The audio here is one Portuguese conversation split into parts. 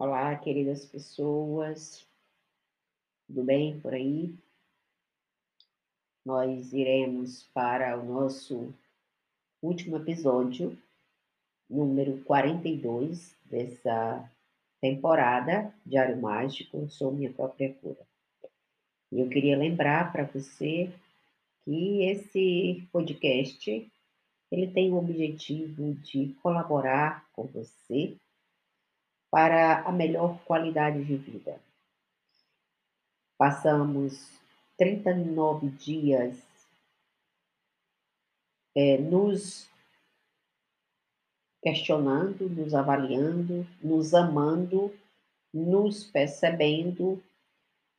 Olá, queridas pessoas, tudo bem por aí? Nós iremos para o nosso último episódio, número 42 dessa temporada Diário Mágico, sou minha própria cura. E eu queria lembrar para você que esse podcast ele tem o objetivo de colaborar com você para a melhor qualidade de vida. Passamos 39 dias é, nos questionando, nos avaliando, nos amando, nos percebendo,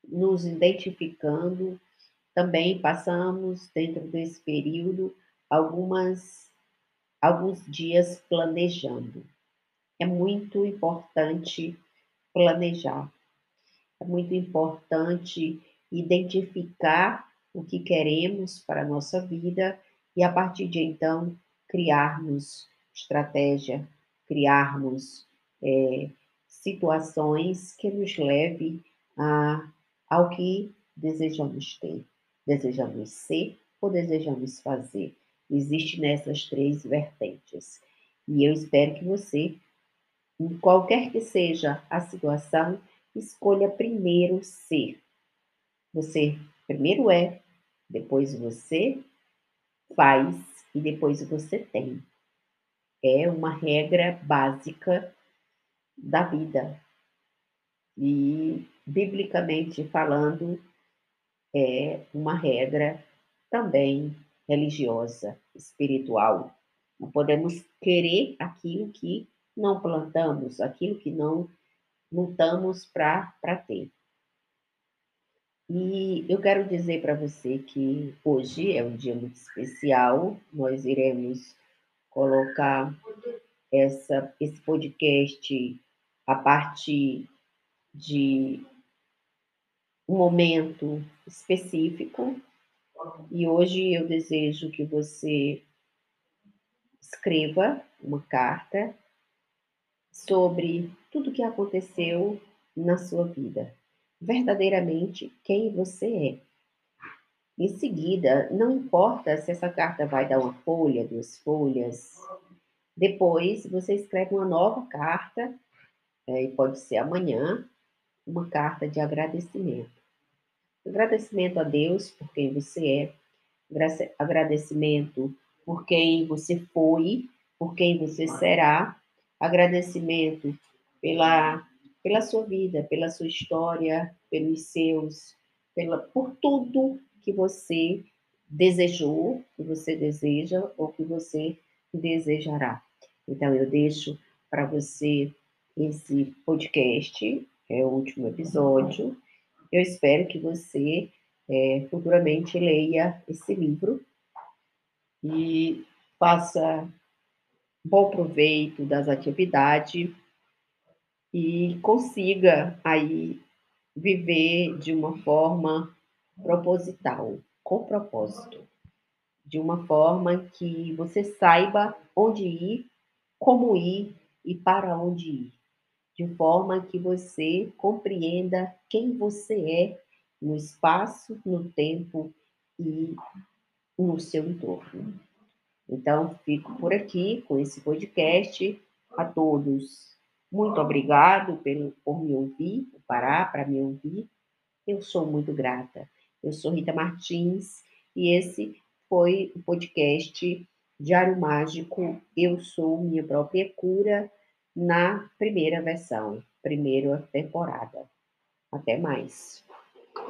nos identificando. Também passamos, dentro desse período, algumas, alguns dias planejando é muito importante planejar. É muito importante identificar o que queremos para a nossa vida e, a partir de então, criarmos estratégia, criarmos é, situações que nos leve a, ao que desejamos ter, desejamos ser ou desejamos fazer. Existe nessas três vertentes. E eu espero que você em qualquer que seja a situação, escolha primeiro ser. Você primeiro é, depois você faz e depois você tem. É uma regra básica da vida. E, biblicamente falando, é uma regra também religiosa, espiritual. Não podemos querer aquilo que não plantamos, aquilo que não lutamos para ter. E eu quero dizer para você que hoje é um dia muito especial, nós iremos colocar essa, esse podcast a partir de um momento específico. E hoje eu desejo que você escreva uma carta sobre tudo o que aconteceu na sua vida, verdadeiramente quem você é. Em seguida, não importa se essa carta vai dar uma folha, duas folhas, depois você escreve uma nova carta, é, e pode ser amanhã, uma carta de agradecimento. Agradecimento a Deus por quem você é, agradecimento por quem você foi, por quem você será, agradecimento pela, pela sua vida, pela sua história, pelos seus, pela, por tudo que você desejou, que você deseja ou que você desejará. Então, eu deixo para você esse podcast, é o último episódio. Eu espero que você é, futuramente leia esse livro e faça bom proveito das atividades e consiga aí viver de uma forma proposital, com propósito, de uma forma que você saiba onde ir, como ir e para onde ir, de forma que você compreenda quem você é no espaço, no tempo e no seu entorno. Então, fico por aqui com esse podcast. A todos, muito obrigado pelo, por me ouvir, por parar para me ouvir. Eu sou muito grata. Eu sou Rita Martins e esse foi o podcast Diário Mágico. Eu sou minha própria cura na primeira versão, primeira temporada. Até mais.